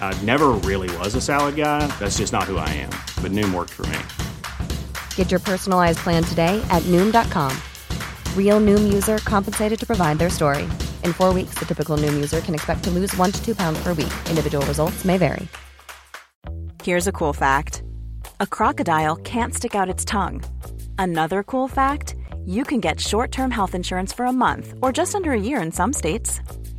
I never really was a salad guy. That's just not who I am. But Noom worked for me. Get your personalized plan today at Noom.com. Real Noom user compensated to provide their story. In four weeks, the typical Noom user can expect to lose one to two pounds per week. Individual results may vary. Here's a cool fact a crocodile can't stick out its tongue. Another cool fact you can get short term health insurance for a month or just under a year in some states.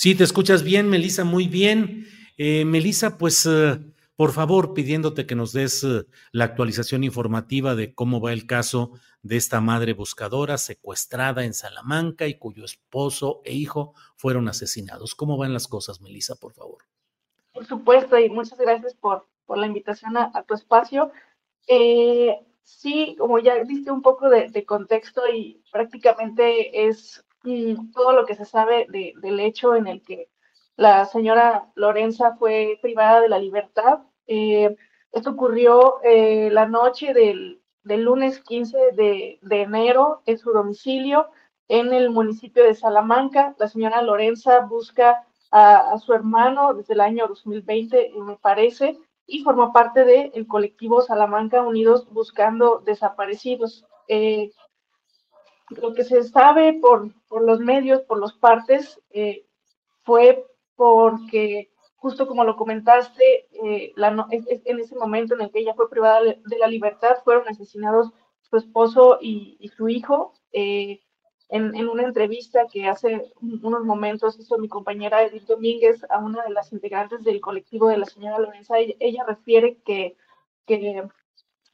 Sí, te escuchas bien, Melisa, muy bien. Eh, Melisa, pues eh, por favor, pidiéndote que nos des eh, la actualización informativa de cómo va el caso de esta madre buscadora secuestrada en Salamanca y cuyo esposo e hijo fueron asesinados. ¿Cómo van las cosas, Melisa, por favor? Por supuesto, y muchas gracias por, por la invitación a, tu espacio. Eh, sí, como ya viste un poco de, de contexto y prácticamente es todo lo que se sabe del hecho en el que la señora Lorenza fue privada de la libertad. Eh, esto ocurrió eh, la noche del, lunes 15 de, enero en su domicilio en el municipio de Salamanca. La señora Lorenza busca a, su hermano desde el año 2020, me parece, y forma parte del colectivo Salamanca Unidos Buscando Desaparecidos. Eh, lo que se sabe por, por los medios, por los partes, eh, fue porque, justo como lo comentaste, eh, la, en ese momento en el que ella fue privada de la libertad, fueron asesinados su esposo y, su hijo. Eh, en, en, una entrevista que hace unos momentos hizo mi compañera Edith Domínguez a una de las integrantes del colectivo de la señora Lorenza, ella, ella refiere que, que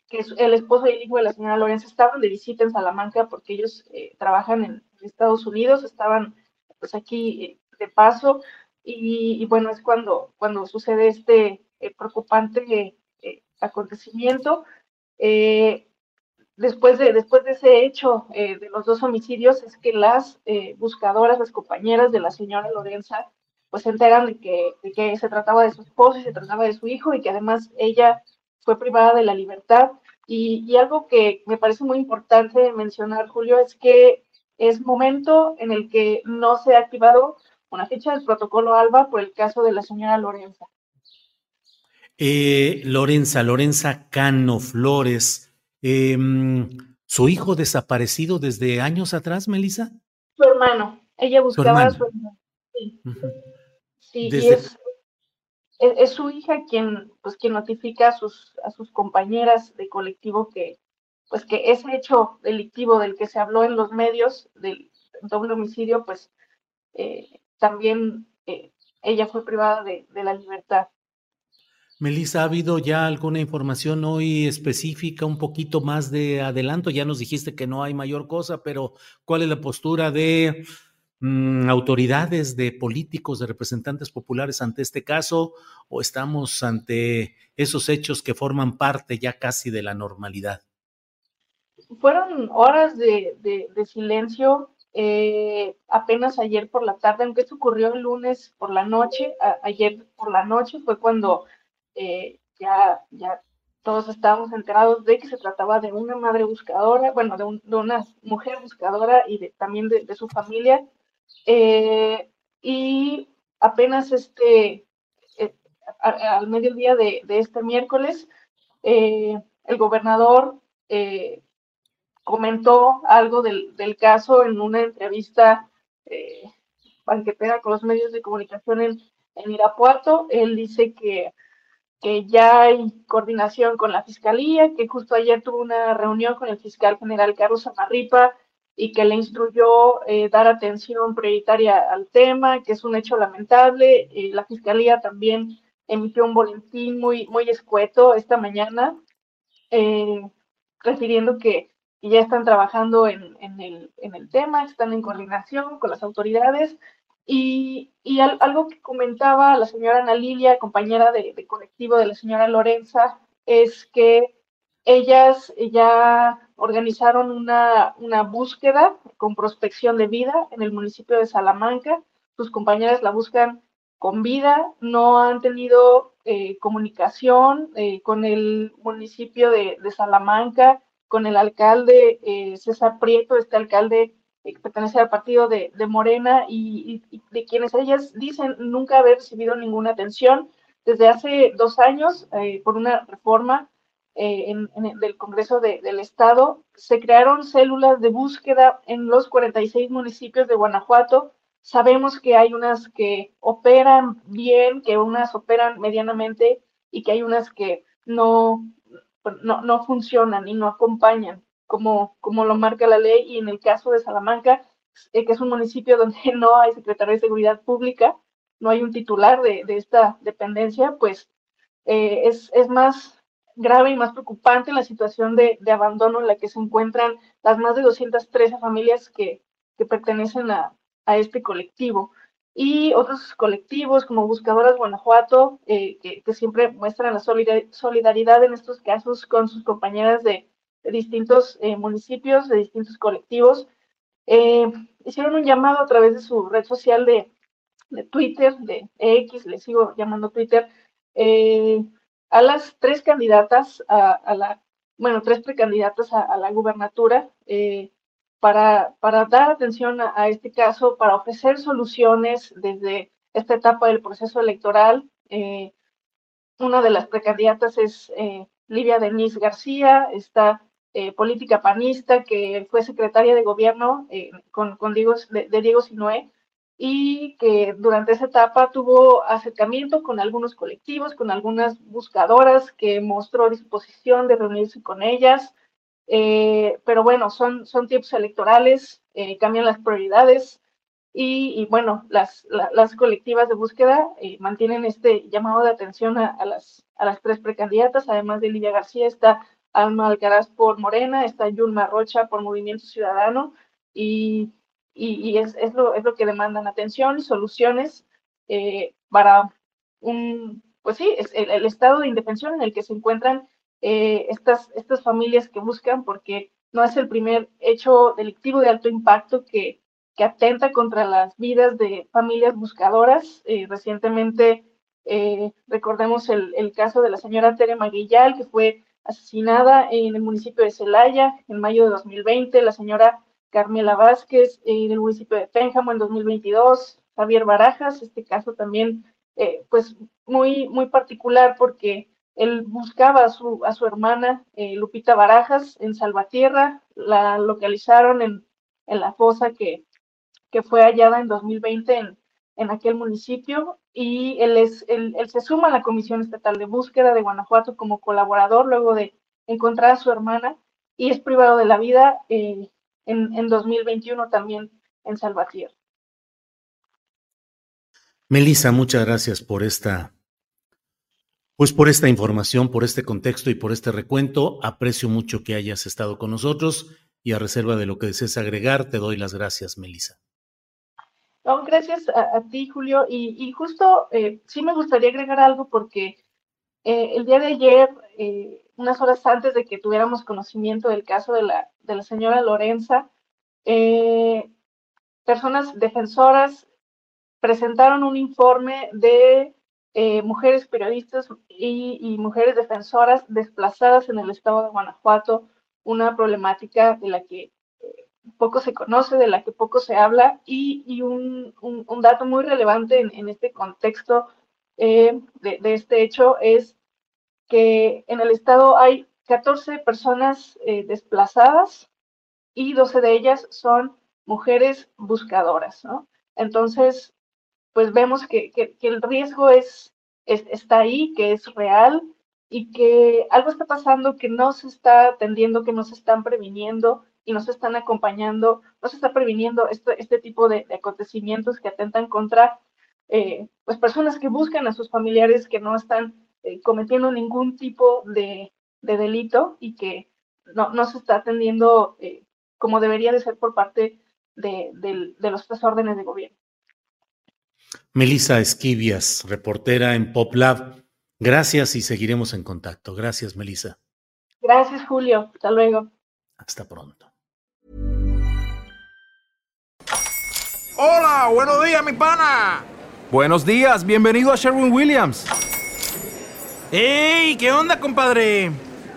que el esposo y el hijo de la señora Lorenza estaban de visita en Salamanca porque ellos eh, trabajan en, Estados Unidos, estaban pues aquí eh, de paso y, bueno, es cuando, cuando sucede este eh, preocupante acontecimiento. después, de, después de ese hecho de los dos homicidios es que las buscadoras, las compañeras de la señora Lorenza, pues se enteran de que, de que se trataba de su esposo y se trataba de su hijo y que además ella fue privada de la libertad. Y, algo que me parece muy importante mencionar, Julio, es que es momento en el que no se ha activado una ficha del protocolo ALBA por el caso de la señora Lorenza. Eh, Lorenza, Lorenza Cano Flores, em, ¿su hijo desaparecido desde años atrás, Melissa? Su hermano, ella buscaba a su hermano. Sí, sí y es, es, su hija quien, pues, quien notifica a sus, a sus compañeras de colectivo que, pues, que ese hecho delictivo del que se habló en los medios, del doble homicidio, pues, eh, también eh, ella fue privada de, de la libertad. Melissa, ¿ha habido ya alguna información hoy específica, un poquito más de adelanto? Ya nos dijiste que no hay mayor cosa, pero ¿cuál es la postura de Mm, autoridades, de políticos, de representantes populares ante este caso o estamos ante esos hechos que forman parte ya casi de la normalidad? Fueron horas de, silencio. Eh, apenas ayer por la tarde, aunque esto ocurrió el lunes por la noche, ayer por la noche fue cuando eh, ya, ya todos estábamos enterados de que se trataba de una madre buscadora, bueno, de, una mujer buscadora y de, también de, su familia eh, y apenas este, eh, al mediodía de, este miércoles, eh, el gobernador comentó algo del, caso en una entrevista banquetera con los medios de comunicación en, en Irapuato. Él dice que que ya hay coordinación con la Fiscalía, que justo ayer tuvo una reunión con el fiscal general Carlos Amarripa y que le instruyó eh, dar atención prioritaria al tema, que es un hecho lamentable. la Fiscalía también emitió un boletín muy, muy escueto esta mañana, eh, refiriendo que, ya están trabajando en, el, en, el, tema, están en coordinación con las autoridades. Y, y algo que comentaba la señora Ana Lilia, compañera de, de colectivo de la señora Lorenza, es que ellas ya organizaron una, búsqueda con prospección de vida en el municipio de Salamanca. Sus compañeras la buscan con vida, no han tenido eh, comunicación eh, con el municipio de, Salamanca, con el alcalde eh, César Prieto, este alcalde que pertenece al partido de, Morena y, de quienes ellas dicen nunca haber recibido ninguna atención desde hace dos años por una reforma en, del Congreso del Estado, se crearon células de búsqueda en los 46 municipios de Guanajuato Sabemos que hay unas que operan bien, que unas operan medianamente y que hay unas que no, no, no funcionan y no acompañan como, como lo marca la ley. Y en el caso de Salamanca, eh, que es un municipio donde no hay secretario de Seguridad Pública, no hay un titular de, de esta dependencia, pues eh, es, es, más grave y más preocupante la situación de, abandono en la que se encuentran las más de 213 familias que, pertenecen a, este colectivo. Y otros colectivos como Buscadoras Guanajuato, eh, que, siempre muestran la solidaridad en estos casos con sus compañeras de, distintos eh, municipios, de distintos colectivos, eh, hicieron un llamado a través de su red social de, Twitter, de X, le sigo llamando Twitter, a las tres candidatas a, la, bueno, tres precandidatas a, la gubernatura, para, para dar atención a, este caso, para ofrecer soluciones desde esta etapa del proceso electoral. Eh, una de las precandidatas es eh, Livia Denise García, esta eh, política panista que fue secretaria de gobierno con, con Diego, de, Diego Sinué y que durante esa etapa tuvo acercamiento con algunos colectivos, con algunas buscadoras que mostró disposición de reunirse con ellas, eh, pero bueno, son, son tiempos electorales, eh, cambian las prioridades y, bueno, las, las, colectivas de búsqueda eh, mantienen este llamado de atención a, las, a las tres precandidatas, además de Lidia García, está Alma Alcaraz por Morena, está Yulma Rocha por Movimiento Ciudadano y, y, es, es, lo, es lo que demandan atención y soluciones para un, pues sí, es el, el estado de indefensión en el que se encuentran eh, estas, estas familias que buscan, porque no es el primer hecho delictivo de alto impacto que, que atenta contra las vidas de familias buscadoras. Eh, recientemente eh, recordemos el, el, caso de la señora Tere Maguillal, que fue asesinada en el municipio de Celaya en mayo de 2020, la señora Carmela Vázquez en el municipio de Pénjamo en 2022, Javier Barajas, este caso también pues muy, muy particular porque él buscaba a su, a su hermana eh, Lupita Barajas en Salvatierra, la localizaron en, en la fosa que, que, fue hallada en 2020 en, en aquel municipio y él, es, él, se suma a la Comisión Estatal de Búsqueda de Guanajuato como colaborador luego de encontrar a su hermana y es privado de la vida eh, en, en 2021 también en Salvatierra. Melissa, muchas gracias por esta pues por esta información, por este contexto y por este recuento, aprecio mucho que hayas estado con nosotros y a reserva de lo que desees agregar, te doy las gracias, Melissa. No, gracias a, ti, Julio. Y, justo eh, sí me gustaría agregar algo porque eh, el día de ayer, eh, unas horas antes de que tuviéramos conocimiento del caso de la, de la señora Lorenza, personas defensoras presentaron un informe de eh, mujeres periodistas y, mujeres defensoras desplazadas en el estado de Guanajuato, una problemática de la que eh, poco se conoce, de la que poco se habla y, un, dato muy relevante en, este contexto eh, de, este hecho es que en el estado hay 14 personas desplazadas y 12 de ellas son mujeres buscadoras, ¿no? Entonces, pues vemos que, el riesgo es, está ahí, que es real y que algo está pasando que no se está atendiendo, que no se están previniendo y no se están acompañando, no se está previniendo este, este tipo de, acontecimientos que atentan contra eh, pues personas que buscan a sus familiares que no están eh, cometiendo ningún tipo de, delito y que no, se está atendiendo eh, como debería de ser por parte de, de los tres órdenes de gobierno. Melissa Esquivias, reportera en PopLab. Gracias y seguiremos en contacto. Gracias, Melissa. Gracias, Julio. Hasta luego. Hasta pronto. Hola, buenos días, mi pana. Buenos días, bienvenido a Sherwin Williams. ¡Ey! ¿Qué onda, compadre?